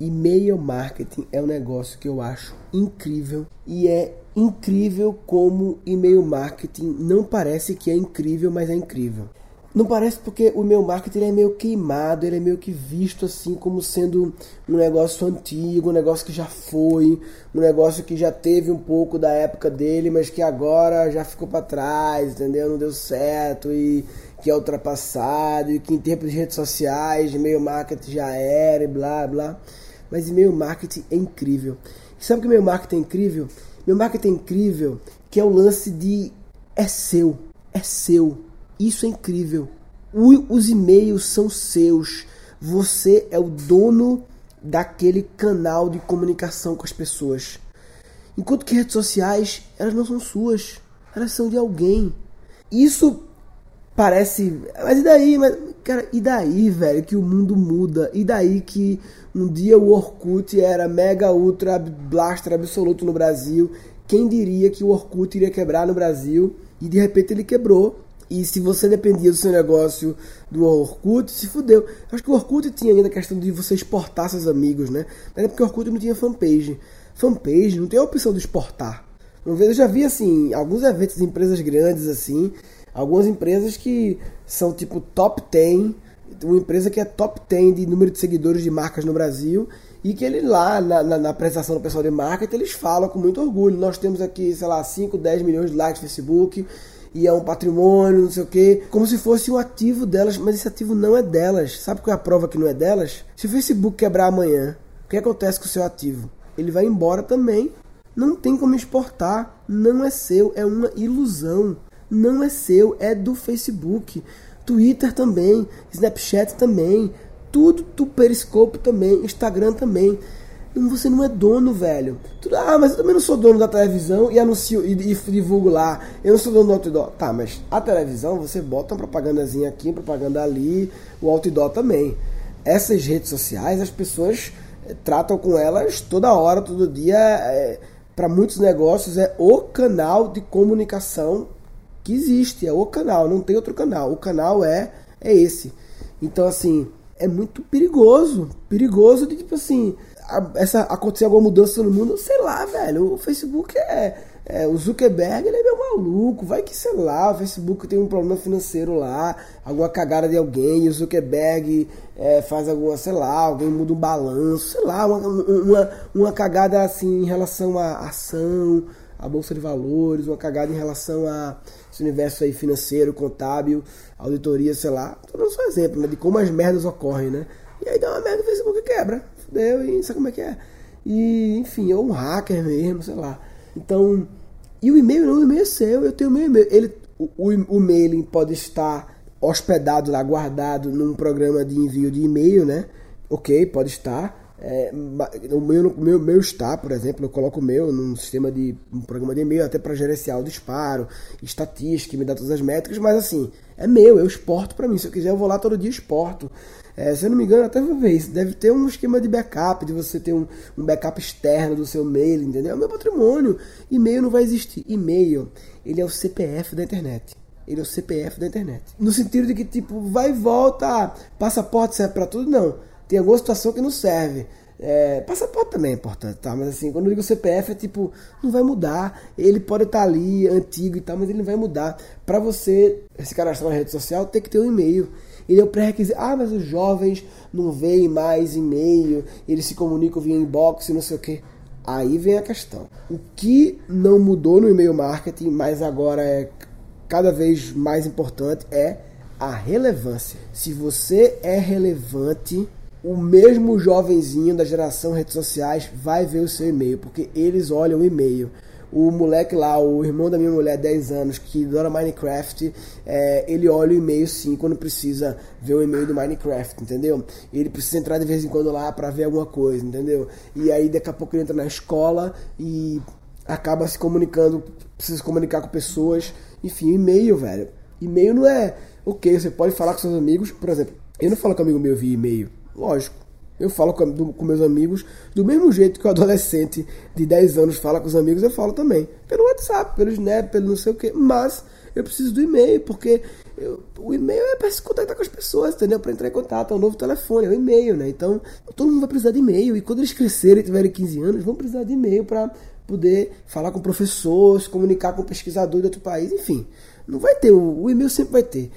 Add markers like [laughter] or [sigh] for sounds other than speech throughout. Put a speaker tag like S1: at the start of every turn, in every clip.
S1: E-mail marketing é um negócio que eu acho incrível e é incrível como e-mail marketing não parece que é incrível, mas é incrível. Não parece porque o meu marketing é meio queimado, ele é meio que visto assim como sendo um negócio antigo, um negócio que já foi, um negócio que já teve um pouco da época dele, mas que agora já ficou para trás, entendeu? Não deu certo e que é ultrapassado e que em termos de redes sociais, e-mail marketing já era e blá blá. Mas e-mail marketing é incrível. E sabe o que e-mail marketing é incrível? Meu marketing é incrível, que é o lance de é seu, é seu isso é incrível. os e-mails são seus. Você é o dono daquele canal de comunicação com as pessoas. Enquanto que redes sociais, elas não são suas. Elas são de alguém. Isso parece. Mas e daí? Mas, cara, e daí, velho, que o mundo muda? E daí que um dia o Orkut era mega, ultra, blaster absoluto no Brasil? Quem diria que o Orkut iria quebrar no Brasil? E de repente ele quebrou. E se você dependia do seu negócio do Orkut, se fudeu. Acho que o Orkut tinha ainda a questão de você exportar seus amigos, né? Mas é porque o Orkut não tinha fanpage. Fanpage não tem a opção de exportar. Eu já vi, assim, alguns eventos de empresas grandes, assim, algumas empresas que são tipo top 10, uma empresa que é top 10 de número de seguidores de marcas no Brasil, e que ele lá, na, na, na apresentação do pessoal de marketing, eles falam com muito orgulho. Nós temos aqui, sei lá, 5, 10 milhões de likes no Facebook, e é um patrimônio, não sei o quê, como se fosse um ativo delas, mas esse ativo não é delas. Sabe qual é a prova que não é delas? Se o Facebook quebrar amanhã, o que acontece com o seu ativo? Ele vai embora também. Não tem como exportar, não é seu, é uma ilusão. Não é seu, é do Facebook. Twitter também, Snapchat também, tudo do Periscope também, Instagram também. Você não é dono, velho. Tu, ah, mas eu também não sou dono da televisão e anuncio e, e divulgo lá. Eu não sou dono do outdoor. Tá, mas a televisão você bota uma propagandazinha aqui, uma propaganda ali, o outdoor também. Essas redes sociais, as pessoas é, tratam com elas toda hora, todo dia. É, Para muitos negócios é o canal de comunicação que existe, é o canal, não tem outro canal. O canal é é esse. Então assim, é muito perigoso, perigoso de tipo assim, essa acontecer alguma mudança no mundo, sei lá, velho. O Facebook é, é, o Zuckerberg, ele é meio maluco. Vai que, sei lá, o Facebook tem um problema financeiro lá, alguma cagada de alguém, o Zuckerberg é, faz alguma, sei lá, alguém muda um balanço, sei lá, uma, uma, uma cagada assim em relação à ação, à bolsa de valores, uma cagada em relação a esse universo aí financeiro, contábil, auditoria, sei lá. Tô dando só exemplo, né, de como as merdas ocorrem, né? E aí dá uma merda, o Facebook quebra fudeu e sabe como é que é. E, enfim, ou um hacker mesmo, sei lá. Então, e o e-mail não, o e-mail é seu, eu tenho meu e-mail. Ele, o, o, o mailing pode estar hospedado lá, guardado num programa de envio de e-mail, né? Ok, pode estar. É, o meu, meu, meu está, por exemplo, eu coloco o meu num sistema de um programa de e-mail até para gerenciar o disparo, estatística, me dá todas as métricas, mas assim, é meu, eu exporto para mim. Se eu quiser, eu vou lá todo dia exporto. É, se eu não me engano, até vou ver isso. Deve ter um esquema de backup, de você ter um, um backup externo do seu mail, entendeu? É o meu patrimônio. E-mail não vai existir. E-mail, ele é o CPF da internet. Ele é o CPF da internet. No sentido de que, tipo, vai e volta, passaporte serve para tudo? Não. Tem alguma situação que não serve. É, passaporte também é importante, tá? Mas assim, quando eu digo CPF é tipo, não vai mudar. Ele pode estar ali, antigo e tal, mas ele não vai mudar. Para você se cadastrar na rede social, tem que ter um e-mail. Ele é o pré-requisito. Ah, mas os jovens não veem mais e-mail, eles se comunicam via inbox e não sei o que. Aí vem a questão. O que não mudou no e-mail marketing, mas agora é cada vez mais importante, é a relevância. Se você é relevante, o mesmo jovenzinho da geração redes sociais vai ver o seu e-mail, porque eles olham o e-mail o moleque lá, o irmão da minha mulher, 10 anos, que adora Minecraft, é, ele olha o e-mail sim quando precisa ver o e-mail do Minecraft, entendeu? Ele precisa entrar de vez em quando lá para ver alguma coisa, entendeu? E aí daqui a pouco ele entra na escola e acaba se comunicando, precisa se comunicar com pessoas, enfim, e-mail, velho. E-mail não é, ok, você pode falar com seus amigos, por exemplo, eu não falo com amigo meu via e-mail, lógico. Eu falo com, do, com, meus amigos do mesmo jeito que o adolescente de 10 anos fala com os amigos, eu falo também. Pelo WhatsApp, pelo Snap, pelo não sei o que. Mas eu preciso do e-mail, porque Eu, o e-mail é para se contactar com as pessoas, entendeu? Para entrar em contato, é um novo telefone, é o e-mail, né? Então, todo mundo vai precisar de e-mail. E quando eles crescerem e tiverem 15 anos, vão precisar de e-mail para poder falar com professores, comunicar com pesquisador de outro país, enfim. Não vai ter, o e-mail sempre vai ter.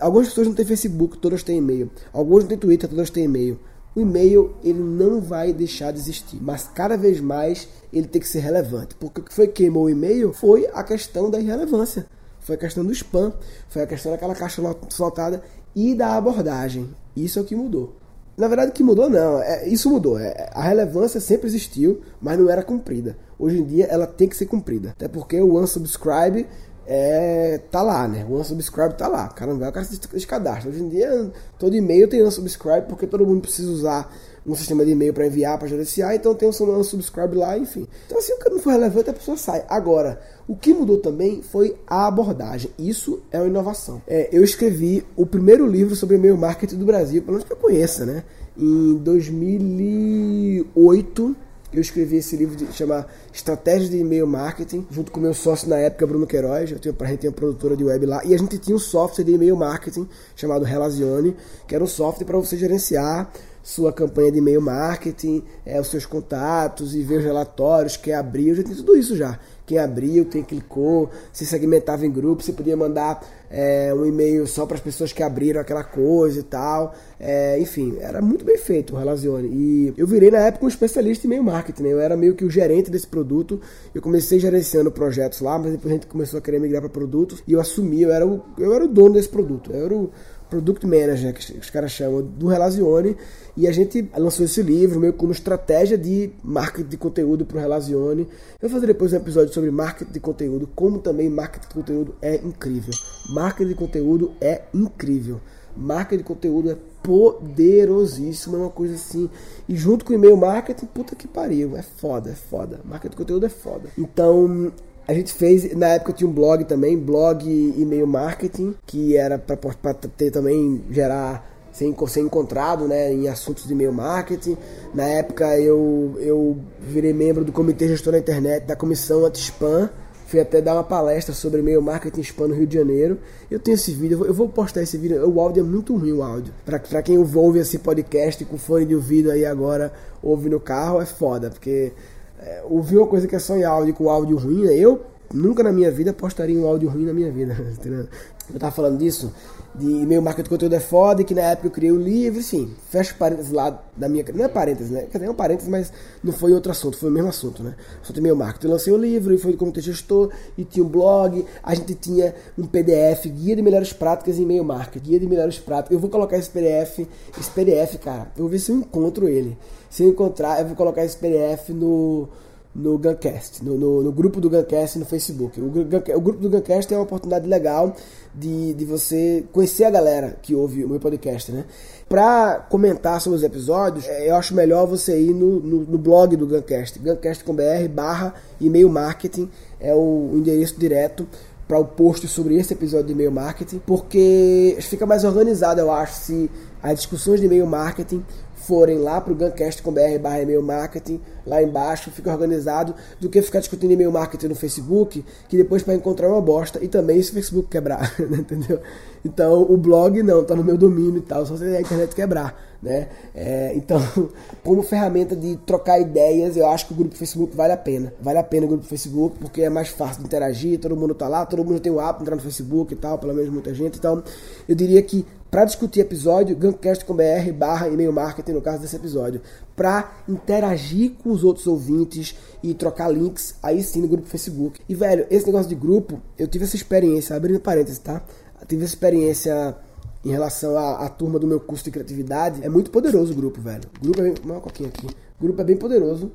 S1: Algumas pessoas não têm Facebook, todas têm e-mail. Algumas não têm Twitter, todas têm e-mail. O e-mail ele não vai deixar de existir, mas cada vez mais ele tem que ser relevante. Porque o que foi que queimou o e-mail foi a questão da irrelevância. Foi a questão do spam, foi a questão daquela caixa soltada e da abordagem. Isso é o que mudou. Na verdade, o que mudou não, é, isso mudou. É, a relevância sempre existiu, mas não era cumprida. Hoje em dia ela tem que ser cumprida. Até porque o unsubscribe é, tá lá, né? O unsubscribe tá lá. Caramba, o cara se descadastra. Hoje em dia, todo e-mail tem unsubscribe porque todo mundo precisa usar um sistema de e-mail para enviar para gerenciar, então tem um unsubscribe lá, enfim. Então, assim, o que não for relevante, a pessoa sai. Agora, o que mudou também foi a abordagem. Isso é uma inovação. É, eu escrevi o primeiro livro sobre e-mail marketing do Brasil, pelo menos que eu conheça, né? Em 2008 eu escrevi esse livro que chama Estratégias de E-mail Marketing, junto com meu sócio na época, Bruno Queiroz. Eu tenho, a gente tem uma produtora de web lá. E a gente tinha um software de e-mail marketing chamado Relazione, que era um software para você gerenciar sua campanha de e-mail marketing, é, os seus contatos e ver os relatórios, quem abriu, já tem tudo isso já. Quem abriu, quem clicou, se segmentava em grupos, você podia mandar é, um e-mail só para as pessoas que abriram aquela coisa e tal. É, enfim, era muito bem feito o Relazione. E eu virei na época um especialista em e-mail marketing, né? Eu era meio que o gerente desse produto. Eu comecei gerenciando projetos lá, mas depois a gente começou a querer migrar para produtos e eu assumi, eu era o, eu era o dono desse produto. Eu era o Product Manager, que os caras chamam, do Relazione. E a gente lançou esse livro meio como estratégia de marketing de conteúdo para o Relazione. Eu vou fazer depois um episódio sobre marketing de conteúdo, como também marketing de conteúdo é incrível. Marketing de conteúdo é incrível. Marketing de conteúdo é poderosíssimo, é uma coisa assim. E junto com o e-mail marketing, puta que pariu, é foda, é foda. Marketing de conteúdo é foda. Então, a gente fez, na época tinha um blog também, blog e-mail marketing, que era para ter também, gerar, ser, ser encontrado né, em assuntos de e-mail marketing. Na época eu, eu virei membro do Comitê Gestor da Internet, da Comissão Anti-Spam. Fui até dar uma palestra sobre e-mail marketing spam no Rio de Janeiro. Eu tenho esse vídeo, eu vou postar esse vídeo. O áudio é muito ruim, o áudio. Pra, pra quem ouve esse podcast com fone de ouvido aí agora, ouve no carro, é foda, porque é, ouvir uma coisa que é só em áudio com áudio ruim, né? eu nunca na minha vida postaria um áudio ruim na minha vida. [laughs] Eu tava falando disso, de e-mail marketing de conteúdo é foda, que na época eu criei o um livro, sim, fecha parênteses lá da minha. Não é parênteses, né? Quer dizer, é um parênteses, mas não foi outro assunto, foi o mesmo assunto, né? Só tem e-mail marketing. Eu lancei o um livro e foi como gestor, e tinha um blog, a gente tinha um PDF, guia de melhores práticas em e-mail marketing, guia de melhores práticas. Eu vou colocar esse PDF, esse PDF, cara, eu vou ver se eu encontro ele. Se encontrar, eu vou colocar esse PDF no, no Guncast, no, no, no, grupo do Guncast no Facebook. O, o, grupo do Guncast é uma oportunidade legal de, de você conhecer a galera que ouve o meu podcast, né? Para comentar sobre os episódios, é, eu acho melhor você ir no, no, no blog do Guncast, guncast.com.br barra e-mail marketing, é o, o endereço direto para o post sobre esse episódio de e-mail marketing, porque fica mais organizado, eu acho, se as discussões de e-mail marketing forem lá para o guncast.com.br barra e-mail marketing, lá embaixo, fica organizado, do que ficar discutindo e-mail marketing no Facebook, que depois para encontrar uma bosta, e também se o Facebook quebrar, [laughs] né, entendeu? Então, o blog não, tá no meu domínio e tal, só se a internet quebrar, né? É, então, [laughs] como ferramenta de trocar ideias, eu acho que o grupo Facebook vale a pena. Vale a pena o grupo Facebook, porque é mais fácil de interagir, todo mundo tá lá, todo mundo tem o app, entrar no Facebook e tal, pelo menos muita gente. Então, eu diria que para discutir episódio, gancast.com.br barra e-mail marketing, no caso desse episódio, para interagir com os outros ouvintes e trocar links, aí sim no grupo Facebook. E velho, esse negócio de grupo, eu tive essa experiência, abrindo parênteses, tá? Eu tive essa experiência em relação à, à, turma do meu curso de criatividade. É muito poderoso o grupo, velho. O grupo é bem. Uma coquinha aqui. O grupo é bem poderoso.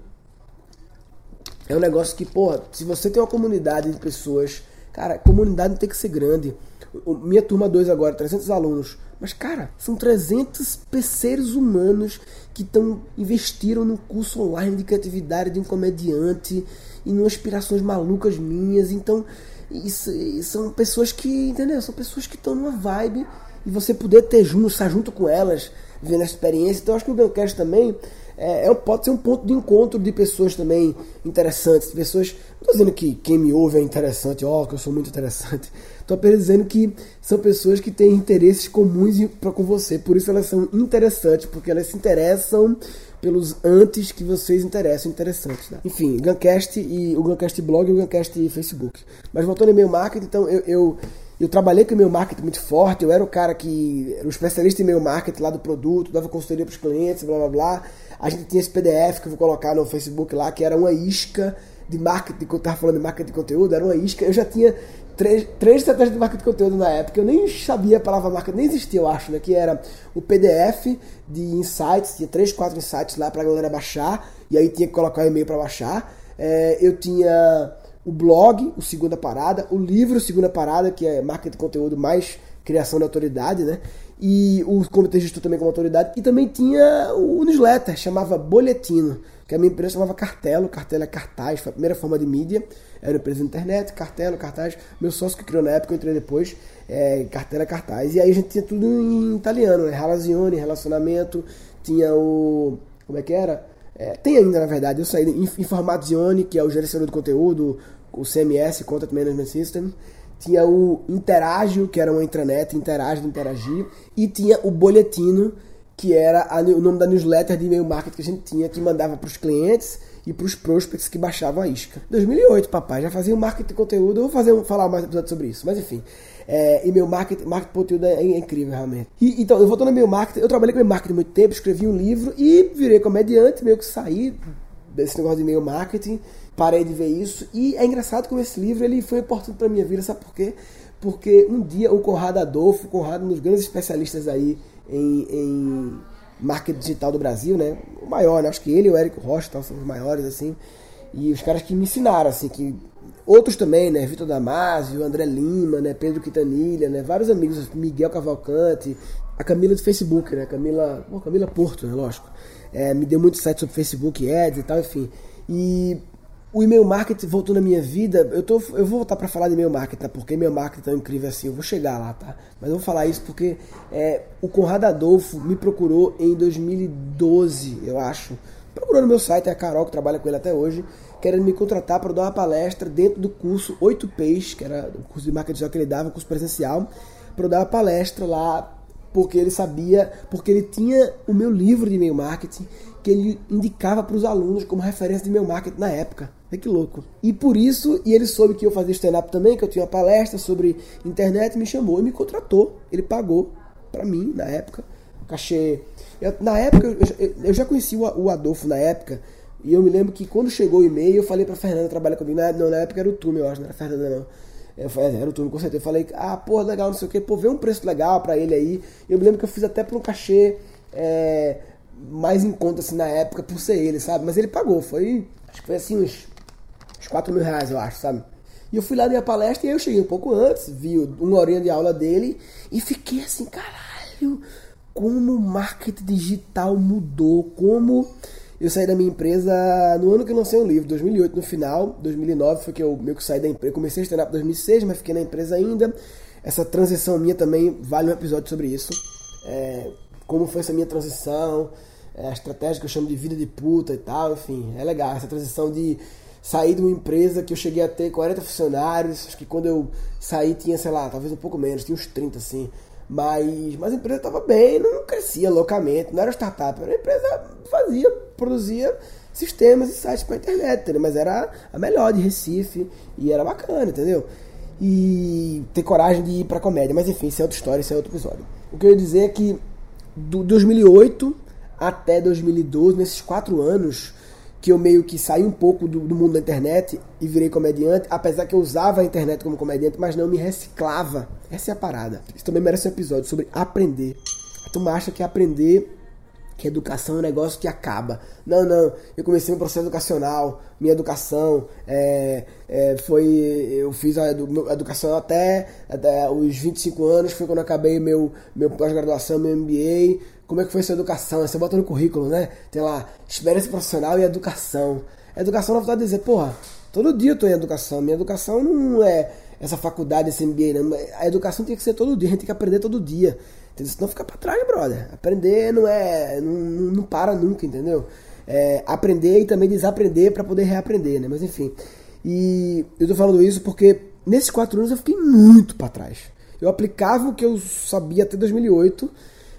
S1: É um negócio que, porra, se você tem uma comunidade de pessoas, cara, comunidade não tem que ser grande. Minha turma 2 agora, 300 alunos. Mas, cara, são 300 seres humanos que estão investiram no curso online de criatividade de um comediante e em aspirações malucas minhas. Então, isso, são pessoas que, entendeu? São pessoas que estão numa vibe e você poder ter junto, estar junto com elas, vivendo a experiência. Então, acho que o Guncast também é, é, pode ser um ponto de encontro de pessoas também interessantes, pessoas, não estou dizendo que quem me ouve é interessante, ó, oh, que eu sou muito interessante, estou apenas dizendo que são pessoas que têm interesses comuns com você, por isso elas são interessantes, porque elas se interessam pelos antes que vocês interessam interessantes. Né? Enfim, Guncast e o Guncast Blog e o Guncast Facebook. Mas voltando em meu marketing, então eu, eu, eu trabalhei com o meu marketing muito forte, eu era o cara que era o especialista em meu marketing lá do produto, dava consultoria para os clientes, blá blá blá. A gente tinha esse PDF que eu vou colocar no Facebook lá, que era uma isca de marketing, eu estava falando de marketing de conteúdo, era uma isca. Eu já tinha três, três estratégias de marketing de conteúdo na época. Eu nem sabia a palavra marketing, nem existia, eu acho, né? Que era o PDF de insights, tinha três, quatro insights lá pra galera baixar, e aí tinha que colocar o e-mail para baixar. É, eu tinha o blog, o Segunda Parada, o livro Segunda Parada, que é marketing de conteúdo mais criação de autoridade, né? E o Comitê Gestor também como autoridade. E também tinha o newsletter, chamava Boletino que a minha empresa chamava Cartelo, Cartelo é cartaz, foi a primeira forma de mídia, era uma empresa de internet, Cartelo, cartaz, meu sócio que criou na época, eu entrei depois, é, Cartelo é cartaz, e aí a gente tinha tudo em italiano, né, relazione, relacionamento, tinha o, como é que era? É, tem ainda, na verdade, eu saí Informazione, que é o gerenciador de conteúdo, o CMS, Content Management System, tinha o Interagio, que era uma intranet, Interage interagir, e tinha o Boletino, que era a, o nome da newsletter de e-mail marketing que a gente tinha, que mandava para os clientes e para os prospects que baixavam a isca. 2008, papai, já fazia um marketing de conteúdo. Eu vou fazer um, falar mais episódio sobre isso, mas enfim. É, e-mail marketing, marketing de conteúdo é, é incrível, realmente. E, então, eu voltando ao meu marketing, eu trabalhei com e-mail marketing muito tempo, escrevi um livro e virei comediante, meio que saí desse negócio de e-mail marketing, parei de ver isso. E é engraçado como esse livro ele foi importante para minha vida, sabe por quê? Porque um dia o Conrado Adolfo, o Conrado, um dos grandes especialistas aí em, em marketing digital do Brasil, né? O maior, né? Acho que ele e o Érico Rocha então, são os maiores, assim. E os caras que me ensinaram, assim, que outros também, né? Vitor Damasio, André Lima, né? Pedro Quintanilha, né? Vários amigos, Miguel Cavalcante, a Camila do Facebook, né? Camila, pô, Camila Porto, né? Lógico. É, me deu muito site sobre Facebook Ads e tal, enfim. E o e-mail marketing voltou na minha vida. Eu, tô, eu vou voltar para falar de e-mail marketing, tá? porque e-mail marketing é tão incrível assim. Eu vou chegar lá, tá? Mas eu vou falar isso porque é, o Conrado Adolfo me procurou em 2012, eu acho. Procurou no meu site, é a Carol, que trabalha com ele até hoje, querendo me contratar para dar uma palestra dentro do curso 8Ps, que era o curso de marketing que ele dava, curso presencial, para dar uma palestra lá, porque ele sabia, porque ele tinha o meu livro de e-mail marketing que ele indicava para os alunos como referência de e-mail marketing na época. É que louco. E por isso, e ele soube que eu fazia stand-up também, que eu tinha uma palestra sobre internet, me chamou e me contratou. Ele pagou para mim, na época, cachê. Eu, na época, eu, eu, já conheci o Adolfo na época, e eu me lembro que quando chegou o e-mail, eu falei pra Fernanda trabalhar comigo. Na, não, na época era o Tume, eu acho, não era a Fernanda não. Eu falei, é, era o Tume, com certeza. Eu falei, ah, pô, legal, não sei o que, pô, vê um preço legal pra ele aí. Eu me lembro que eu fiz até por um cachê é, mais em conta, assim, na época, por ser ele, sabe? Mas ele pagou, foi, acho que foi assim, uns uns 4 mil reais, eu acho, sabe? E eu fui lá na palestra e eu cheguei um pouco antes, vi uma horinha de aula dele e fiquei assim, caralho, como o marketing digital mudou, como eu saí da minha empresa no ano que eu lancei o livro, 2008 no final, 2009 foi que eu meio que saí da empresa, comecei a stand-up em 2006, mas fiquei na empresa ainda. Essa transição minha também vale um episódio sobre isso. É, como foi essa minha transição, é, a estratégia que eu chamo de vida de puta e tal, enfim, é legal essa transição de saí de uma empresa que eu cheguei a ter 40 funcionários, acho que quando eu saí tinha, sei lá, talvez um pouco menos, tinha uns 30 assim. Mas, mas a empresa estava bem, não crescia loucamente, não era startup, era uma empresa que fazia, produzia sistemas e sites para internet, entendeu? mas era a melhor de Recife e era bacana, entendeu? E ter coragem de ir para comédia, mas enfim, isso é outra história, isso é outro episódio. O que eu ia dizer é que do 2008 até 2012, nesses quatro anos, que eu meio que saí um pouco do, do, mundo da internet e virei comediante, apesar que eu usava a internet como comediante, mas não me reciclava. Essa é a parada. Isso também merece um episódio sobre aprender. Turma acha que aprender, que educação é um negócio que acaba. Não, não. Eu comecei um processo educacional, minha educação é, é, foi. Eu fiz a, educação até, até os 25 anos, foi quando acabei meu, meu pós-graduação, meu MBA como é que foi sua educação, você bota no currículo, né? Tem lá, experiência profissional e educação. Educação, na verdade, dizer, porra, todo dia eu tô em educação. Minha educação não é essa faculdade, esse MBA, não. A educação tem que ser todo dia, a gente tem que aprender todo dia. Entendeu? Senão fica pra trás, brother. Aprender não é. não, não para nunca, entendeu? É, aprender e também desaprender para poder reaprender, né? Mas enfim. E eu tô falando isso porque nesses quatro anos eu fiquei muito para trás. Eu aplicava o que eu sabia até 2008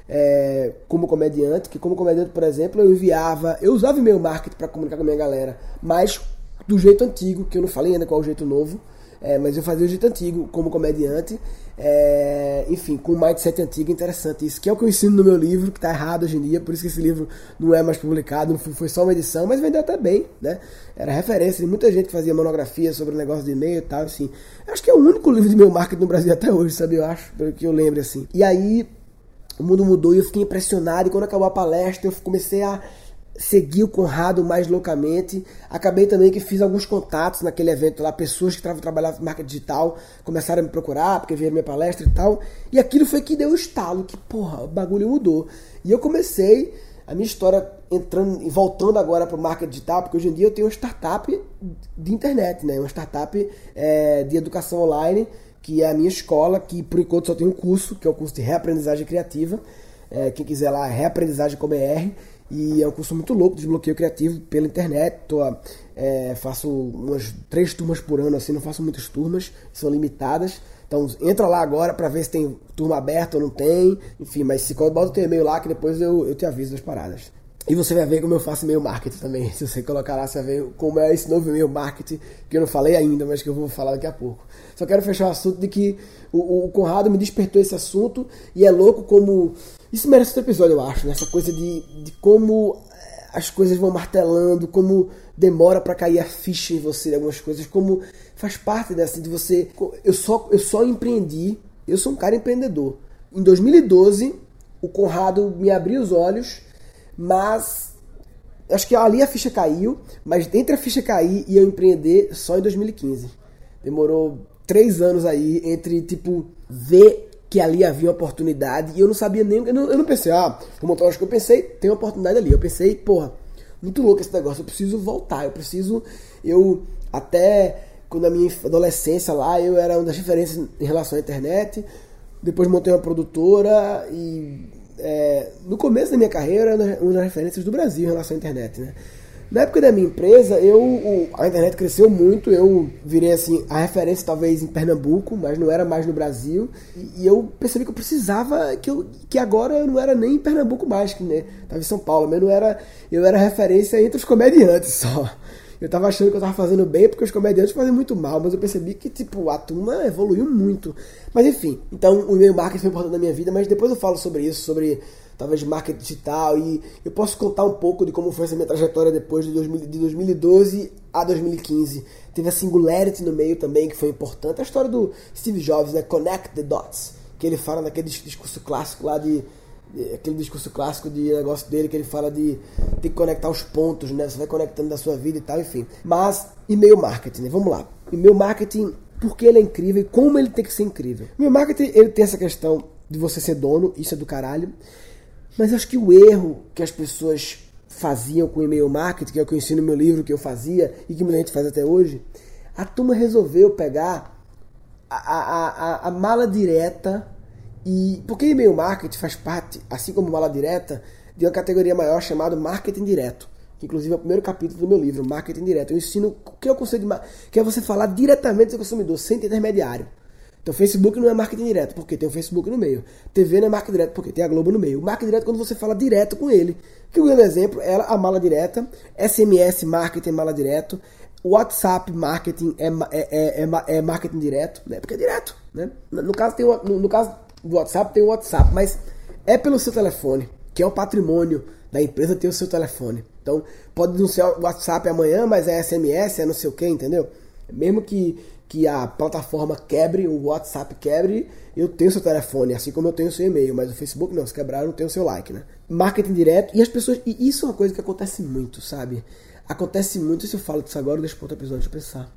S1: é, como comediante, que como comediante, por exemplo, eu enviava, eu usava e-mail marketing para comunicar com a minha galera, mas do jeito antigo, que eu não falei ainda qual é o jeito novo, é, mas eu fazia o jeito antigo como comediante, é, enfim, com um mindset antigo interessante. Isso que é o que eu ensino no meu livro, que está errado hoje em dia, por isso que esse livro não é mais publicado, foi só uma edição, mas vendeu até bem, né? Era referência de muita gente que fazia monografia sobre o negócio de e-mail e tal, assim. Acho que é o único livro de meu marketing no Brasil até hoje, sabe? Eu acho, pelo que eu lembro, assim. E aí, o mundo mudou e eu fiquei impressionado, e quando acabou a palestra, eu comecei a segui o Conrado mais loucamente. Acabei também que fiz alguns contatos naquele evento lá, pessoas que trabalhavam em marca digital começaram a me procurar porque viram minha palestra e tal. E aquilo foi que deu o estalo, que porra, o bagulho mudou. E eu comecei a minha história entrando e voltando agora para o marketing digital, porque hoje em dia eu tenho uma startup de internet, né? Uma startup é, de educação online, que é a minha escola, que por enquanto só tem um curso, que é o curso de reaprendizagem criativa. É, quem quiser lá, reaprendizagem com. E é um curso muito louco, desbloqueio criativo pela internet. Tô, é, faço umas três turmas por ano, assim, não faço muitas turmas, são limitadas. Então entra lá agora para ver se tem turma aberta ou não tem. Enfim, mas se bota o teu e-mail lá que depois eu, eu te aviso das paradas. E você vai ver como eu faço e-mail marketing também. [laughs] Se você colocar lá, você vai ver como é esse novo e-mail marketing, que eu não falei ainda, mas que eu vou falar daqui a pouco. Só quero fechar o assunto de que o, o Conrado me despertou esse assunto e é louco como isso merece outro episódio, eu acho, né? Essa coisa de, de como eh, as coisas vão martelando, como demora para cair a ficha em você algumas coisas, como faz parte dessa de você. Eu só, eu só empreendi, eu sou um cara empreendedor. Em 2012, o Conrado me abriu os olhos, mas acho que ali a ficha caiu, mas entre a ficha cair e eu empreender só em 2015. Demorou três anos aí entre, tipo, ver que ali havia uma oportunidade e eu não sabia nem. Eu não, eu não pensei, ah, vou montar que eu pensei, tem uma oportunidade ali. Eu pensei, porra, muito louco esse negócio, eu preciso voltar, eu preciso. Eu até quando na minha adolescência lá, eu era uma das referências em relação à internet. Depois montei uma produtora e é, no começo da minha carreira, uma das referências do Brasil em relação à internet, né? Na época da minha empresa, eu, a internet cresceu muito, eu virei assim a referência talvez em Pernambuco, mas não era mais no Brasil. E, e eu percebi que eu precisava, que, eu, que agora eu não era nem em Pernambuco mais, que né, tava em São Paulo, mas não era, eu era referência entre os comediantes [laughs] só. Eu tava achando que eu tava fazendo bem porque os comediantes fazem muito mal, mas eu percebi que, tipo, a turma evoluiu muito. Mas enfim, então o e-mail marketing foi importante na minha vida, mas depois eu falo sobre isso, sobre talvez marketing digital e eu posso contar um pouco de como foi essa minha trajetória depois de, 2000, de 2012 a 2015. Teve a Singularity no meio também, que foi importante. A história do Steve Jobs, né? Connect the Dots, que ele fala naquele discurso clássico lá de, de aquele discurso clássico de negócio dele que ele fala de ter que conectar os pontos, né? Você vai conectando da sua vida e tal, enfim. Mas e-mail marketing, né? vamos lá. E-mail marketing, porque ele é incrível e como ele tem que ser incrível. E-mail marketing, ele tem essa questão de você ser dono, isso é do caralho. Mas acho que o erro que as pessoas faziam com e-mail marketing, que é o que eu ensino no meu livro que eu fazia e que muita gente faz até hoje, a turma resolveu pegar a, a, a, a mala direta e. Porque e-mail marketing faz parte, assim como mala direta, de uma categoria maior chamada marketing direto. Que inclusive é o primeiro capítulo do meu livro, Marketing Direto. Eu ensino o que é o conceito de que é você falar diretamente com o consumidor, sem intermediário. Então, Facebook não é marketing direto, porque tem o Facebook no meio. TV não é marketing direto, porque tem a Globo no meio. Marketing direto é quando você fala direto com ele. Que o grande exemplo é a mala direta, SMS marketing é mala direto, WhatsApp marketing é, é, é, é, marketing direto, né? Porque é direto, né? No caso, tem, no, no caso do WhatsApp tem o WhatsApp, mas é pelo seu telefone, que é o patrimônio da empresa ter o seu telefone. Então, pode não ser o WhatsApp amanhã, mas é SMS, é não sei o que, entendeu? Mesmo que que a plataforma quebre, o WhatsApp quebre, eu tenho seu telefone, assim como eu tenho seu e-mail, mas o Facebook não, se quebrar eu não tenho seu like, né? Marketing direto, e as pessoas, e isso é uma coisa que acontece muito, sabe? Acontece muito, se eu falo disso agora, deixa para outro episódio de pensar.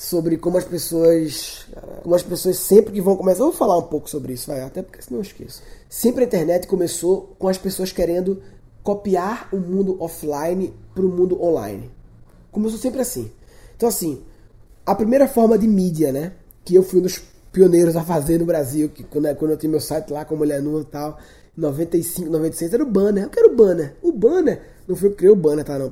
S1: Sobre como as pessoas, como as pessoas sempre que vão começar, eu vou falar um pouco sobre isso, vai, até porque senão eu esqueço. Sempre a internet começou com as pessoas querendo copiar o mundo offline para o mundo online. Começou sempre assim. Então assim, a primeira forma de mídia, né? Que eu fui um dos pioneiros a fazer no Brasil, que quando, quando eu tinha meu site lá com mulher nua e tal, 95, 96 era o banner. Eu quero o banner. O banner não foi eu que criei o banner, tá? Não,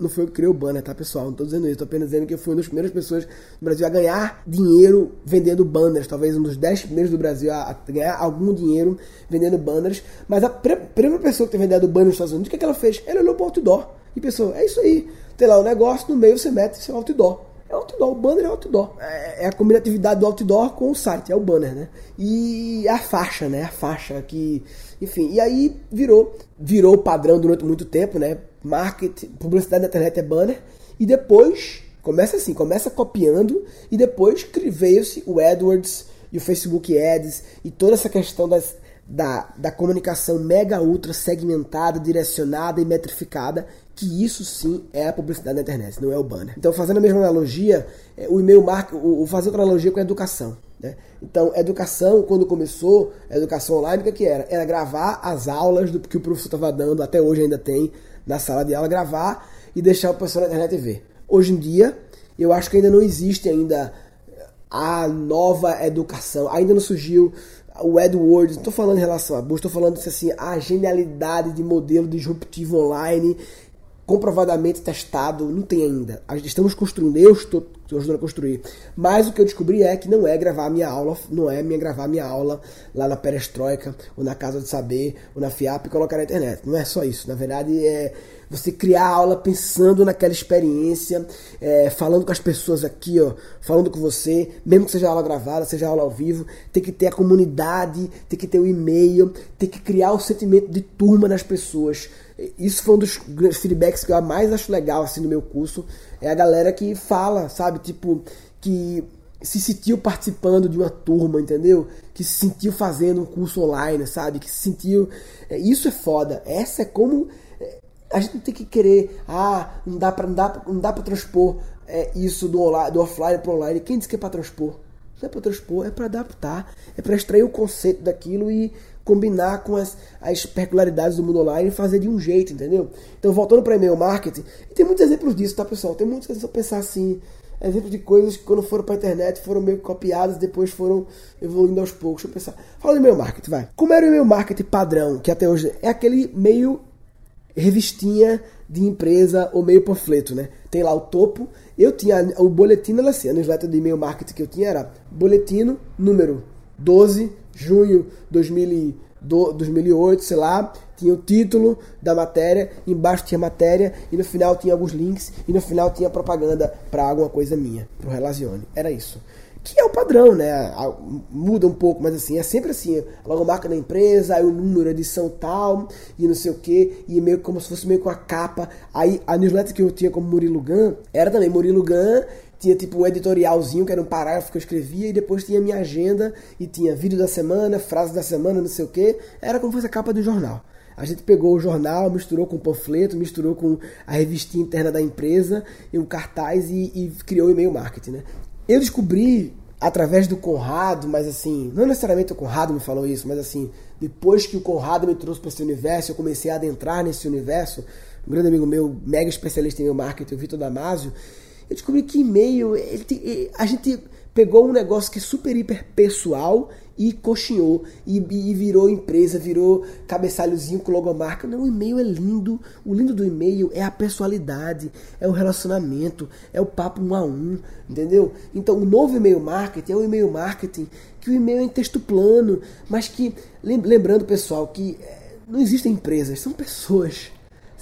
S1: não, foi eu que criei o banner, tá, pessoal? Não tô dizendo isso, tô apenas dizendo que eu fui uma das primeiras pessoas no Brasil a ganhar dinheiro vendendo banners. Talvez um dos 10 primeiros do Brasil a, a ganhar algum dinheiro vendendo banners. Mas a primeira pessoa que tem vendido banner nos Estados Unidos, o que, é que ela fez? Ela olhou pro outdoor e pensou: é isso aí. Tem lá um negócio, no meio você mete seu outdoor. É outdoor, o banner é outdoor. É, é a combinatividade do outdoor com o site, é o banner, né? E a faixa, né? A faixa que. Enfim, e aí virou, virou padrão durante muito tempo, né? Marketing, publicidade na internet é banner. E depois, começa assim, começa copiando e depois veio-se o AdWords e o Facebook Ads e toda essa questão das, da, da comunicação mega ultra segmentada, direcionada e metrificada que isso sim é a publicidade na internet, não é o banner. Então, fazendo a mesma analogia, é, o e-mail marca, o, fazer outra analogia com a educação. Né? Então, educação, quando começou, a educação online, o que, era? Era gravar as aulas do que o professor estava dando, até hoje ainda tem, na sala de aula, gravar e deixar o professor na internet ver. Hoje em dia, eu acho que ainda não existe ainda a nova educação, ainda não surgiu o AdWords, estou falando em relação a estou falando assim, a genialidade de modelo disruptivo online comprovadamente testado, não tem ainda. Estamos construindo, eu estou, estou ajudando a construir. Mas o que eu descobri é que não é gravar minha aula, não é minha gravar minha aula lá na Perestroika, ou na Casa de Saber, ou na FIAP e colocar na internet. Não é só isso. Na verdade, é você criar a aula pensando naquela experiência, é, falando com as pessoas aqui, ó, falando com você, mesmo que seja aula gravada, seja aula ao vivo, tem que ter a comunidade, tem que ter o e-mail, tem que criar o sentimento de turma nas pessoas. Isso foi um dos feedbacks que eu mais acho legal assim no meu curso, é a galera que fala, sabe, tipo, que se sentiu participando de uma turma, entendeu? Que se sentiu fazendo um curso online, sabe? Que se sentiu. É, isso é foda. Essa é como a gente não tem que querer, ah, não dá para não dá, não dá transpor é, isso do, online, do offline para online. Quem disse que é para transpor? Não é para transpor, é para adaptar, é para extrair o conceito daquilo e combinar com as, as peculiaridades do mundo online e fazer de um jeito, entendeu? Então, voltando para e-mail marketing, tem muitos exemplos disso, tá, pessoal? Tem muitos exemplos pensar assim, exemplos de coisas que quando foram para a internet foram meio copiadas, depois foram evoluindo aos poucos. Deixa eu pensar. Fala do e-mail marketing, vai. Como era o e-mail marketing padrão, que até hoje é aquele meio revistinha de empresa ou meio panfleto, né? Tem lá o topo. Eu tinha o boletim, assim, a newsletter de e-mail marketing que eu tinha era boletino número 12, junho 2000, 2008, sei lá. Tinha o título da matéria, embaixo tinha matéria e no final tinha alguns links e no final tinha propaganda para alguma coisa minha, pro Relazione. Era isso que é o padrão, né? Muda um pouco, mas assim, é sempre assim, logomarca da empresa, aí o número, edição tal, e não sei o que, e meio como se fosse meio com a capa. Aí a newsletter que eu tinha como Murilo Gun era também Murilo Gun, tinha tipo um editorialzinho, que era um parágrafo que eu escrevia, e depois tinha minha agenda, e tinha vídeo da semana, frase da semana, não sei o que. Era como se fosse a capa do jornal. A gente pegou o jornal, misturou com o panfleto, misturou com a revistinha interna da empresa e o cartaz e, e criou o e-mail marketing, né? Eu descobri através do Conrado, mas assim, não necessariamente o Conrado me falou isso, mas assim, depois que o Conrado me trouxe para esse universo, eu comecei a adentrar nesse universo. Um grande amigo meu, mega especialista em meu marketing, o Vitor Damasio, eu descobri que e-mail, ele, a gente pegou um negócio que é super hiper pessoal e coxinhou e, e, virou empresa, virou cabeçalhozinho com logomarca. Não, o e-mail é lindo. O lindo do e-mail é a personalidade, é o relacionamento, é o papo um a um, entendeu? Então, o novo e-mail marketing é o e-mail marketing que o e-mail é em texto plano, mas que lembrando, pessoal, que eh, não existem empresas, são pessoas.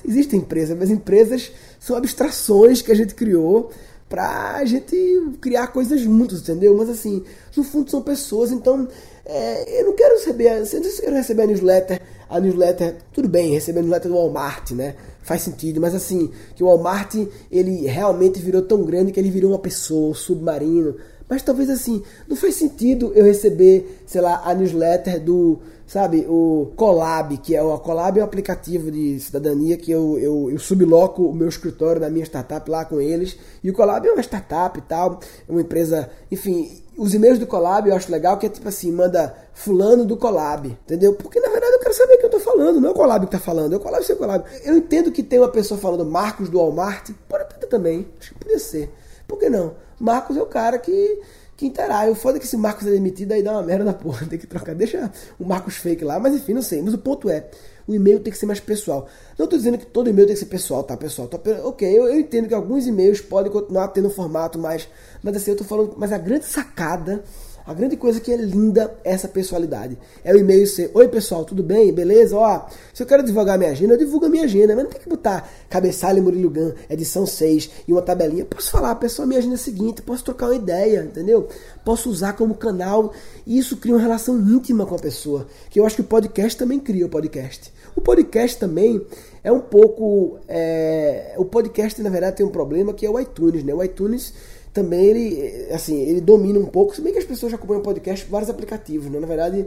S1: Existem empresas, mas empresas são abstrações que a gente criou pra gente criar coisas juntos, entendeu? Mas assim, no fundo são pessoas, então é, eu não quero receber, eu não quero receber a newsletter, a newsletter, tudo bem, receber a newsletter do Walmart, né? Faz sentido, mas assim, que o Walmart, ele realmente virou tão grande que ele virou uma pessoa, um submarino. Mas talvez assim, não faz sentido eu receber, sei lá, a newsletter do sabe, o Colab, que é o Colab é um aplicativo de cidadania que eu, eu, eu subloco o meu escritório da minha startup lá com eles. E o Colab é uma startup e tal, é uma empresa, enfim, os e-mails do Colab eu acho legal que é tipo assim, manda fulano do Colab, entendeu? Porque na verdade eu quero saber o que eu tô falando, não é o Colab que tá falando, é o Colab ser Colab. Eu entendo que tem uma pessoa falando Marcos do Walmart, pode ter também, acho que podia ser. Por que não? Marcos é o cara que que interage. O foda é que esse Marcos é demitido, aí dá uma merda da porra, [laughs] tem que trocar. Deixa o Marcos fake lá, mas enfim, não sei. Mas o ponto é, o e-mail tem que ser mais pessoal. Não estou dizendo que todo e-mail tem que ser pessoal, tá, pessoal? Tô, ok, eu, eu, entendo que alguns e-mails podem continuar tendo um formato mais. Mas assim, eu tô falando. Mas a grande sacada a grande coisa que é linda é essa pessoalidade. É o e-mail ser: Oi pessoal, tudo bem? Beleza? Ó, se eu quero divulgar minha agenda, eu divulgo a minha agenda. Mas não tem que botar cabeçalho Murilo Gun, edição 6 e uma tabelinha. Posso falar, pessoal, minha agenda é a seguinte, posso trocar uma ideia, entendeu? Posso usar como canal. E isso cria uma relação íntima com a pessoa. Que eu acho que o podcast também cria o podcast. O podcast também é um pouco. É... O podcast, na verdade, tem um problema que é o iTunes, né? O iTunes também ele, assim, ele domina um pouco, se bem que as pessoas acompanham podcast vários aplicativos, né? Na verdade,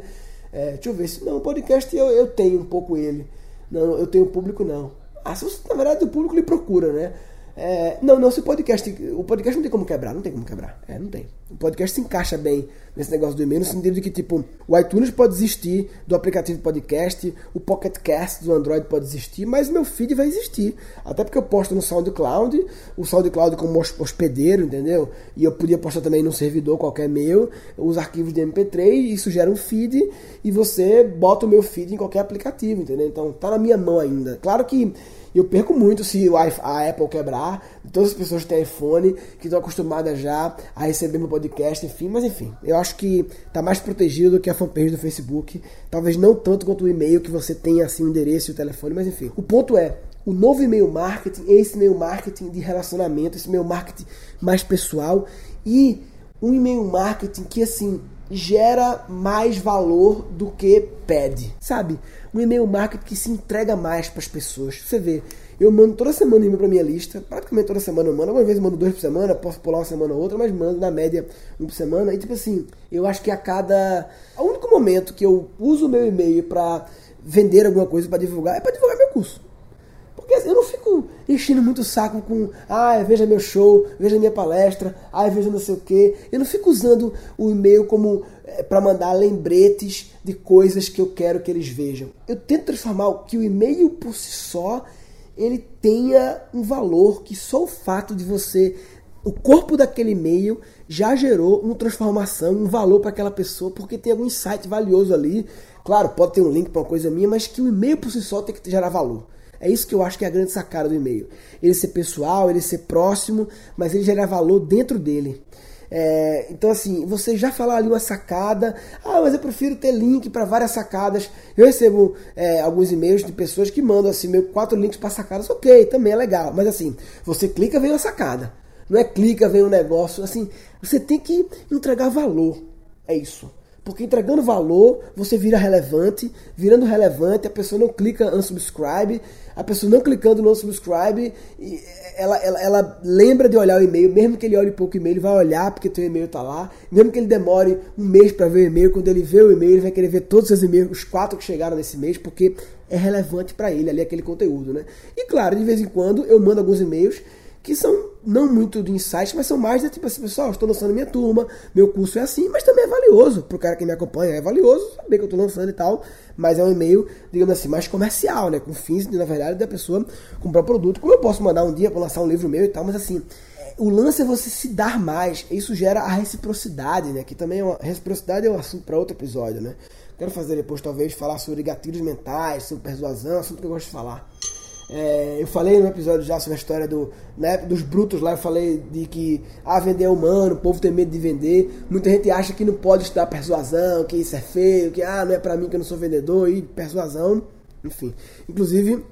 S1: é, deixa eu ver se. Não, podcast eu, eu tenho um pouco ele. Não, eu tenho público não. Ah, se você, na verdade, o público lhe procura, né? É, não, não, se o podcast. O podcast não tem como quebrar, não tem como quebrar. É, não tem. O podcast se encaixa bem nesse negócio do e-mail, no sentido de que, tipo, o iTunes pode existir do aplicativo podcast, o Pocket Cast do Android pode existir, mas meu feed vai existir. Até porque eu posto no SoundCloud, o SoundCloud como hospedeiro, entendeu? E eu podia postar também no servidor qualquer meu, os arquivos de MP3, isso gera um feed e você bota o meu feed em qualquer aplicativo, entendeu? Então tá na minha mão ainda. Claro que eu perco muito se a Apple quebrar. Todas as pessoas que têm iPhone, que estão acostumadas já a receber meu podcast, enfim. Mas enfim, eu acho que está mais protegido do que a fanpage do Facebook. Talvez não tanto quanto o e-mail que você tem assim o endereço e o telefone, mas enfim. O ponto é, o novo e-mail marketing esse e-mail marketing de relacionamento, esse e-mail marketing mais pessoal e um e-mail marketing que assim gera mais valor do que pede, sabe? Um e-mail marketing que se entrega mais para as pessoas. Você vê, eu mando toda semana e-mail para minha lista, praticamente toda semana eu mando, algumas vezes eu mando dois por semana, posso pular uma semana ou outra, mas mando na média um por semana. E tipo assim, eu acho que a cada. O único momento que eu uso o meu e-mail para vender alguma coisa, para divulgar, é para divulgar meu curso. Porque eu não fico enchendo muito o saco com, ah, veja meu show, veja minha palestra, ah, veja não sei o quê. Eu não fico usando o e-mail como para mandar lembretes de coisas que eu quero que eles vejam. Eu tento transformar que o e-mail por si só ele tenha um valor que só o fato de você o corpo daquele e-mail já gerou uma transformação, um valor para aquela pessoa, porque tem algum insight valioso ali. Claro, pode ter um link para uma coisa minha, mas que o e-mail por si só tem que gerar valor. É isso que eu acho que é a grande sacada do e-mail. Ele ser pessoal, ele ser próximo, mas ele gerar valor dentro dele. É, então, assim, você já falar ali uma sacada, ah, mas eu prefiro ter link para várias sacadas. Eu recebo é, alguns e-mails de pessoas que mandam assim, meio quatro links para sacadas, ok, também é legal. Mas assim, você clica, vem uma sacada. Não é clica, vem um negócio. Assim, você tem que entregar valor. É isso. Porque entregando valor, você vira relevante. Virando relevante, a pessoa não clica unsubscribe. A pessoa não clicando no unsubscribe, ela, ela, ela lembra de olhar o e-mail. Mesmo que ele olhe pouco e-mail, ele vai olhar porque teu e-mail está lá. Mesmo que ele demore um mês para ver o e-mail, quando ele vê o e-mail, ele vai querer ver todos os e-mails, os quatro que chegaram nesse mês, porque é relevante para ele ali aquele conteúdo. Né? E claro, de vez em quando eu mando alguns e-mails que são não muito de insight, mas são mais de tipo assim, pessoal, estou lançando minha turma, meu curso é assim, mas também é valioso para o cara que me acompanha, é valioso saber que eu estou lançando e tal, mas é um e-mail, digamos assim, mais comercial, né, com fins, na verdade, da pessoa comprar produto, como eu posso mandar um dia para lançar um livro meu e tal, mas assim, o lance é você se dar mais, isso gera a reciprocidade, né, que também é uma, reciprocidade é um assunto para outro episódio, né, quero fazer depois, talvez, falar sobre gatilhos mentais, sobre persuasão, assunto que eu gosto de falar. É, eu falei no episódio já sobre a história do, né, dos brutos lá, eu falei de que ah, vender é humano, o povo tem medo de vender. Muita gente acha que não pode estudar persuasão, que isso é feio, que ah, não é pra mim que eu não sou vendedor, e persuasão, enfim. Inclusive,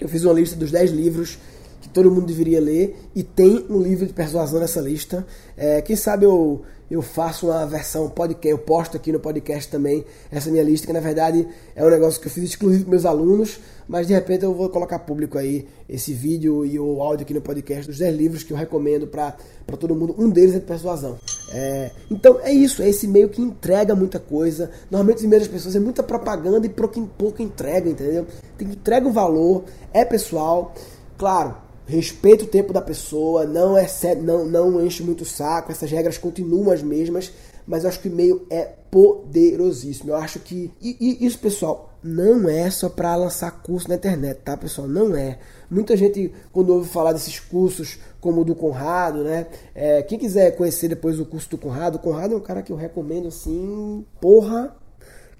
S1: eu fiz uma lista dos 10 livros que todo mundo deveria ler e tem um livro de persuasão nessa lista. É, quem sabe eu eu faço uma versão podcast, eu posto aqui no podcast também essa minha lista, que na verdade é um negócio que eu fiz exclusivo para meus alunos, mas de repente eu vou colocar público aí esse vídeo e o áudio aqui no podcast dos 10 livros que eu recomendo para todo mundo. Um deles é de persuasão. É, então é isso, é esse meio que entrega muita coisa. Normalmente os e-mails das pessoas é muita propaganda e pouco, pouco entrega, entendeu? Tem que entrega o valor, é pessoal. Claro, respeita o tempo da pessoa, não é não, não enche muito o saco, essas regras continuam as mesmas, mas eu acho que o e-mail é poderosíssimo. Eu acho que. E, e isso, pessoal, não é só para lançar curso na internet, tá, pessoal? Não é. Muita gente, quando ouve falar desses cursos, como o do Conrado, né? É, quem quiser conhecer depois o curso do Conrado, o Conrado é um cara que eu recomendo assim, porra,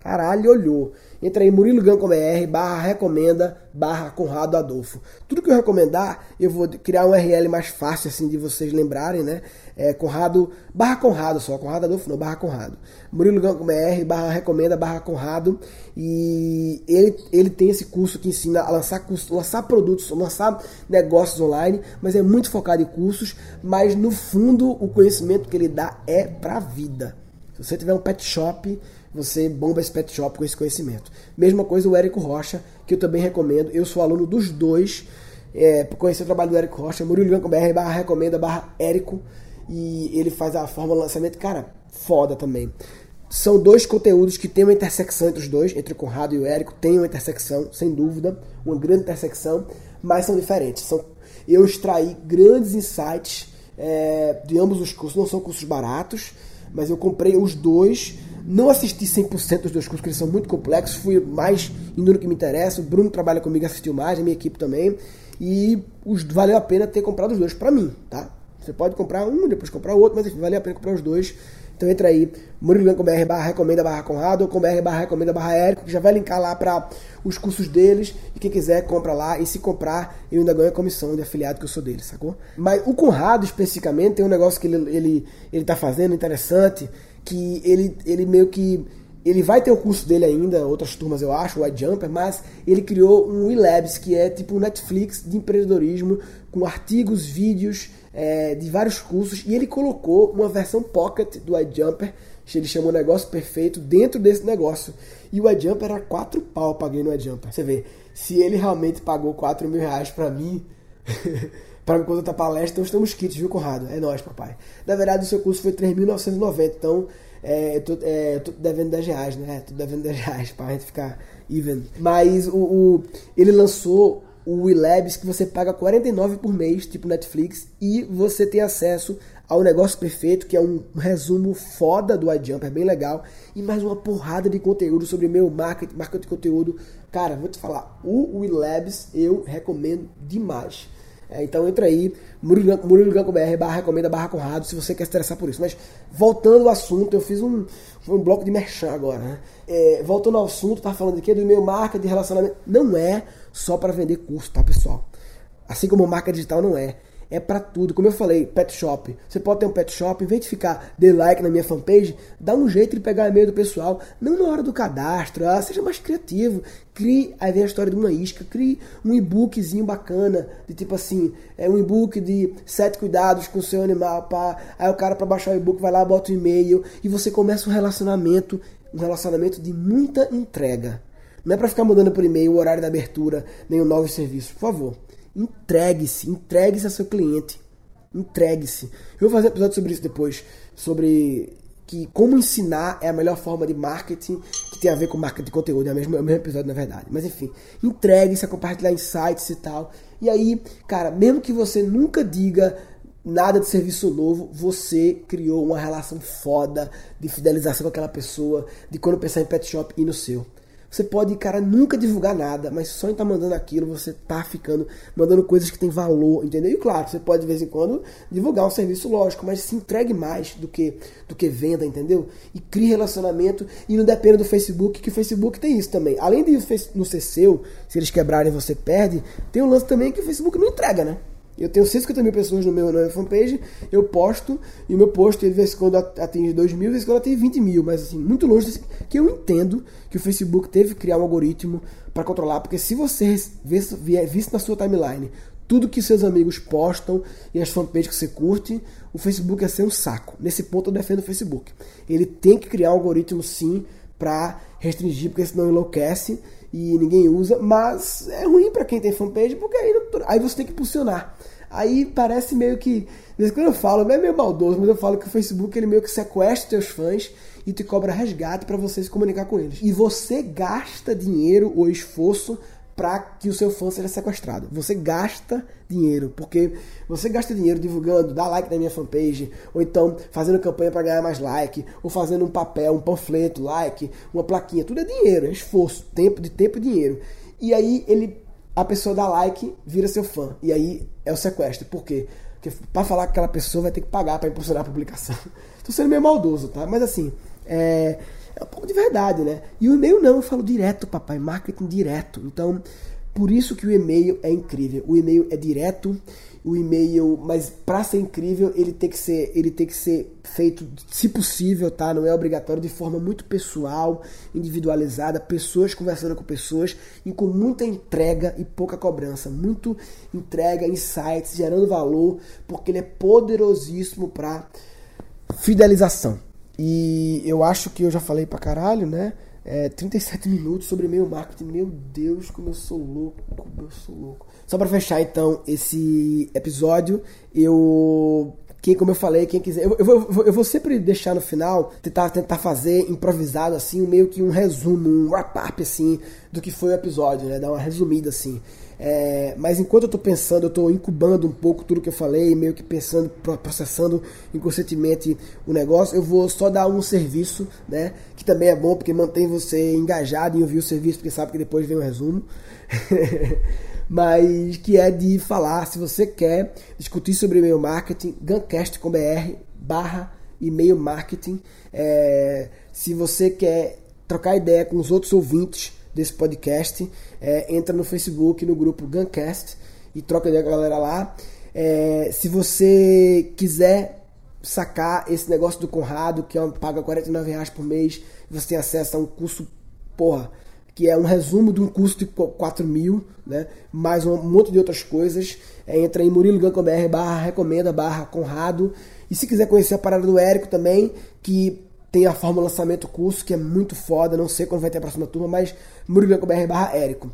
S1: caralho, olhou. Entra aí murilogan.br barra recomenda barra Conrado Adolfo. Tudo que eu recomendar, eu vou criar um URL mais fácil assim de vocês lembrarem, né? É Conrado, barra Conrado só, Conrado Adolfo não, barra Conrado. murilogan.br barra recomenda barra Conrado e ele, ele tem esse curso que ensina a lançar cursos, lançar produtos, lançar negócios online, mas é muito focado em cursos, mas no fundo o conhecimento que ele dá é pra vida. Se você tiver um pet shop, você bomba esse pet shop com esse conhecimento. Mesma coisa o Érico Rocha, que eu também recomendo. Eu sou aluno dos dois. É, conhecer o trabalho do Érico Rocha, murilgan.br barra recomenda barra Érico. E ele faz a de lançamento, cara, foda também. São dois conteúdos que tem uma intersecção entre os dois, entre o Conrado e o Érico, tem uma intersecção, sem dúvida, uma grande intersecção, mas são diferentes. São, eu extraí grandes insights é, de ambos os cursos, não são cursos baratos, mas eu comprei os dois não assisti 100% dos dois cursos, porque eles são muito complexos. Fui mais indo no que me interessa. O Bruno trabalha comigo, assistiu mais, a minha equipe também. E os, valeu a pena ter comprado os dois para mim, tá? Você pode comprar um, depois comprar outro, mas valeu a pena comprar os dois. Então entra aí, murilan.com.br barra recomenda barra Conrado ou com BR barra recomenda barra Érico, que já vai linkar lá para os cursos deles. E quem quiser, compra lá. E se comprar, eu ainda ganho a comissão de afiliado que eu sou dele, sacou? Mas o Conrado, especificamente, tem um negócio que ele, ele, ele tá fazendo interessante, que ele, ele meio que ele vai ter o curso dele ainda, outras turmas eu acho, o iJumper, mas ele criou um eLabs, que é tipo um Netflix de empreendedorismo, com artigos, vídeos é, de vários cursos, e ele colocou uma versão pocket do iJumper, ele chamou negócio perfeito, dentro desse negócio. E o iJumper era 4 pau, eu paguei no iJumper. Você vê, se ele realmente pagou 4 mil reais pra mim, para me contratar palestra, então estamos kits, viu, Conrado? É nóis, papai. Na verdade, o seu curso foi 3.990, então é, eu, tô, é, eu tô devendo 10 reais, né? Tô devendo 10 reais pra gente ficar even. Mas o, o ele lançou o WeLabs que você paga 49 por mês, tipo Netflix, e você tem acesso ao negócio perfeito, que é um resumo foda do iJumper, bem legal, e mais uma porrada de conteúdo sobre meu marketing, marketing de conteúdo. Cara, vou te falar, o WeLabs eu recomendo demais. É, então entra aí, muriloganco.br barra recomenda barra Conrado, se você quer se interessar por isso. Mas voltando ao assunto, eu fiz um, um bloco de merchan agora, né? É, voltando ao assunto, tá falando aqui do e-mail marca, de relacionamento. Não é só para vender curso, tá, pessoal? Assim como marca digital não é é para tudo. Como eu falei, pet shop. Você pode ter um pet shop, em vez de ficar de like na minha fanpage, dá um jeito de pegar e-mail do pessoal, não na hora do cadastro, ah, seja mais criativo. Crie, aí vem a história de uma isca, crie um e-bookzinho bacana, de tipo assim, é um e-book de sete cuidados com o seu animal, pá. Aí o cara para baixar o e-book vai lá, bota o e-mail e você começa um relacionamento, um relacionamento de muita entrega. Não é para ficar mandando por e-mail o horário da abertura, nem o novo serviço, por favor Entregue-se, entregue-se a seu cliente. Entregue-se. Eu vou fazer um episódio sobre isso depois, sobre que como ensinar é a melhor forma de marketing que tem a ver com marketing de conteúdo, é o mesmo, é o mesmo episódio na verdade. Mas enfim, entregue-se a compartilhar insights e tal. E aí, cara, mesmo que você nunca diga nada de serviço novo, você criou uma relação foda de fidelização com aquela pessoa, de quando pensar em pet shop e no seu. Você pode, cara, nunca divulgar nada, mas só em estar tá mandando aquilo, você tá ficando, mandando coisas que tem valor, entendeu? E claro, você pode de vez em quando divulgar um serviço lógico, mas se entregue mais do que do que venda, entendeu? E crie relacionamento e não dependa do Facebook, que o Facebook tem isso também. Além de no ser seu, se eles quebrarem você perde, tem um lance também que o Facebook não entrega, né? Eu tenho 150 mil pessoas no meu, na minha fanpage, eu posto, e o meu post, de vez quando atinge 2 mil, de vez quando atinge 20 mil, mas assim, muito longe desse, que eu entendo que o Facebook teve que criar um algoritmo para controlar, porque se você visse na sua timeline tudo que seus amigos postam e as fanpages que você curte, o Facebook ia ser um saco. Nesse ponto eu defendo o Facebook. Ele tem que criar um algoritmo sim para restringir, porque senão enlouquece e ninguém usa, mas é ruim para quem tem fanpage, porque aí, aí você tem que impulsionar. Aí parece meio que, quando eu falo, é meio maldoso, mas eu falo que o Facebook ele meio que sequestra seus fãs e te cobra resgate para você se comunicar com eles. E você gasta dinheiro ou esforço para que o seu fã seja sequestrado. Você gasta dinheiro, porque você gasta dinheiro divulgando, dá like na minha fanpage, ou então fazendo campanha para ganhar mais like, ou fazendo um papel, um panfleto, like, uma plaquinha, tudo é dinheiro, é esforço, tempo de tempo e dinheiro. E aí ele a pessoa dá like, vira seu fã. E aí é o sequestro. Por quê? Porque para falar que aquela pessoa vai ter que pagar para impulsionar a publicação. [laughs] Tô sendo meio maldoso, tá? Mas assim, é é um pouco de verdade, né? E o e-mail não, eu falo direto, papai, marketing direto. Então, por isso que o e-mail é incrível. O e-mail é direto, o e-mail, mas para ser incrível, ele tem que ser, ele tem que ser feito, se possível, tá? Não é obrigatório, de forma muito pessoal, individualizada, pessoas conversando com pessoas e com muita entrega e pouca cobrança, muito entrega, insights, gerando valor, porque ele é poderosíssimo para fidelização. E eu acho que eu já falei pra caralho, né? É, 37 [laughs] minutos sobre e-mail marketing. Meu Deus, como eu sou louco, como eu sou louco. Só para fechar então esse episódio, eu quem, como eu falei, quem quiser. Eu, eu, eu, vou sempre deixar no final, tentar, tentar fazer improvisado, assim, meio que um resumo, um wrap-up, assim, do que foi o episódio, né? Dar uma resumida, assim. É, mas enquanto eu estou pensando, eu estou incubando um pouco tudo que eu falei, meio que pensando, processando inconscientemente o negócio, eu vou só dar um serviço, né? Que também é bom porque mantém você engajado em ouvir o serviço, porque sabe que depois vem o resumo. [laughs] mas que é de falar, se você quer discutir sobre e-mail marketing, guncast.com.br barra e-mail marketing. É, se você quer trocar ideia com os outros ouvintes desse podcast, é, entra no Facebook, no grupo Guncast e troca ideia a galera lá. É, se você quiser sacar esse negócio do Conrado, que é um, paga 49 reais por mês, você tem acesso a um curso, porra, que é um resumo de um curso de 4 mil, né? mais um monte de outras coisas. É, entra em murilogan.br barra recomenda barra Conrado. E se quiser conhecer a parada do Érico também, que tem a fórmula lançamento curso, que é muito foda, não sei quando vai ter a próxima turma, mas murilogan.br barra Érico.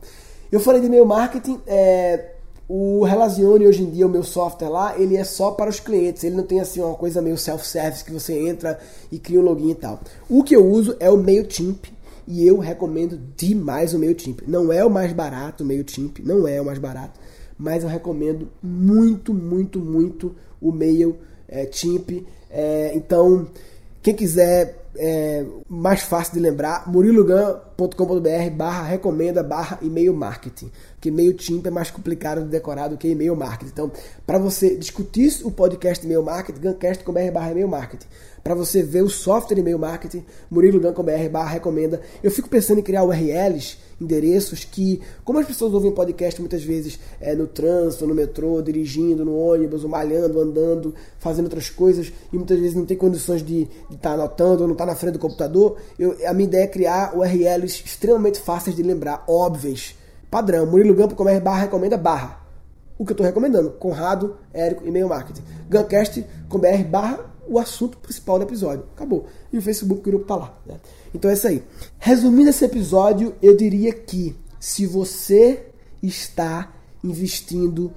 S1: Eu falei de e-mail marketing, é, o Relazione hoje em dia, o meu software lá, ele é só para os clientes. Ele não tem assim uma coisa meio self-service que você entra e cria um login e tal. O que eu uso é o MailChimp, e eu recomendo demais o MailChimp. Não é o mais barato o MailChimp, não é o mais barato, mas eu recomendo muito, muito, muito o MailChimp. É, então, quem quiser é, mais fácil de lembrar, murilogan.com.br barra recomenda barra e-mail marketing. Porque MailChimp é mais complicado de decorar do que e-mail marketing. Então, para você discutir o podcast e-mail marketing, gancast.com.br barra e-mail marketing para você ver o software e-mail marketing, murilodan.com.br barra recomenda. Eu fico pensando em criar URLs, endereços que, como as pessoas ouvem podcast muitas vezes é, no trânsito, no metrô, dirigindo, no ônibus, ou malhando, andando, fazendo outras coisas, e muitas vezes não tem condições de estar tá anotando ou não estar tá na frente do computador, eu, a minha ideia é criar URLs extremamente fáceis de lembrar, óbvias, padrão, murilogan.com.br barra recomenda barra. O que eu estou recomendando, Conrado, Érico, e-mail marketing. Guncast.com.br barra o assunto principal do episódio. Acabou. E o Facebook o grupo tá lá. Né? Então é isso aí. Resumindo esse episódio, eu diria que se você está investindo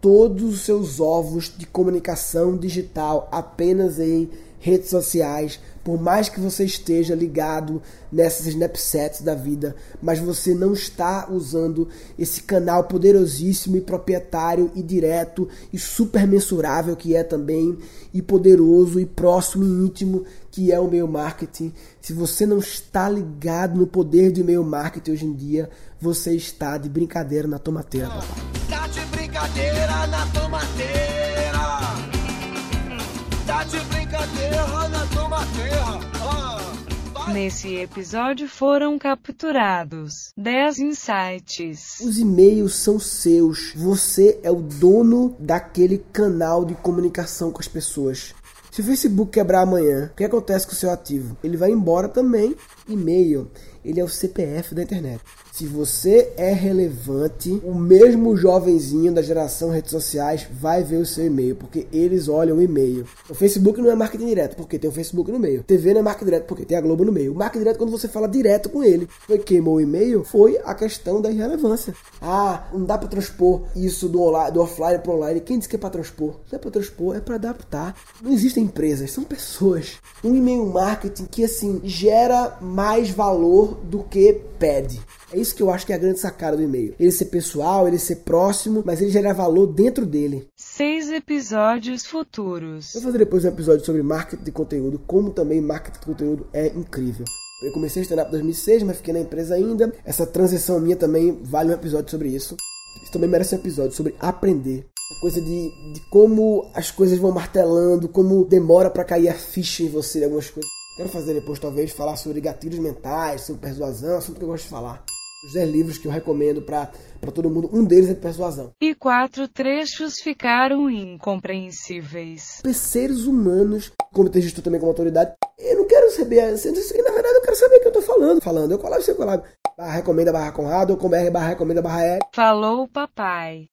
S1: todos os seus ovos de comunicação digital apenas em redes sociais, por mais que você esteja ligado nessas Snapchats da vida, mas você não está usando esse canal poderosíssimo e proprietário e direto e super mensurável que é também, e poderoso e próximo e íntimo que é o meio marketing. Se você não está ligado no poder do e-mail marketing hoje em dia, você está de brincadeira na tomateira. Tá de brincadeira na tomateira.
S2: Tá de brincadeira na tomateira. Ah, Nesse episódio foram capturados 10 insights.
S1: Os e-mails são seus. Você é o dono daquele canal de comunicação com as pessoas. Se o Facebook quebrar amanhã, o que acontece com o seu ativo? Ele vai embora também. E-mail, ele é o CPF da internet. Se você é relevante, o mesmo jovenzinho da geração redes sociais vai ver o seu e-mail, porque eles olham o e-mail. O Facebook não é marketing direto, porque tem o Facebook no meio. TV não é marketing direto, porque tem a Globo no meio. O marketing direto é quando você fala direto com ele. Foi queimou o e-mail, foi a questão da irrelevância. Ah, não dá para transpor isso do, do offline para online. Quem disse que é para transpor? Não é para transpor, é para adaptar. Não existem empresas, são pessoas. Um e-mail marketing que assim gera mais valor do que pede. É isso que eu acho que é a grande sacada do e-mail. Ele ser pessoal, ele ser próximo, mas ele gera valor dentro dele.
S2: Seis episódios futuros.
S1: Vou fazer depois um episódio sobre marketing de conteúdo, como também marketing de conteúdo é incrível. Eu comecei a stand-up em 2006, mas fiquei na empresa ainda. Essa transição minha também vale um episódio sobre isso. Isso também merece um episódio sobre aprender. A coisa de, de como as coisas vão martelando, como demora para cair a ficha em você de algumas coisas. Quero fazer depois, talvez, falar sobre gatilhos mentais, sobre persuasão, assunto que eu gosto de falar. Os 10 livros que eu recomendo para todo mundo, um deles é persuasão.
S2: E quatro trechos ficaram incompreensíveis.
S1: Seres humanos, como tem gestor também como autoridade, eu não quero saber, na verdade eu quero saber o que eu tô falando. Falando, eu colabo, você colabo. Barra recomenda, barra Conrado, ou com barra recomenda, barra R.
S2: Falou papai.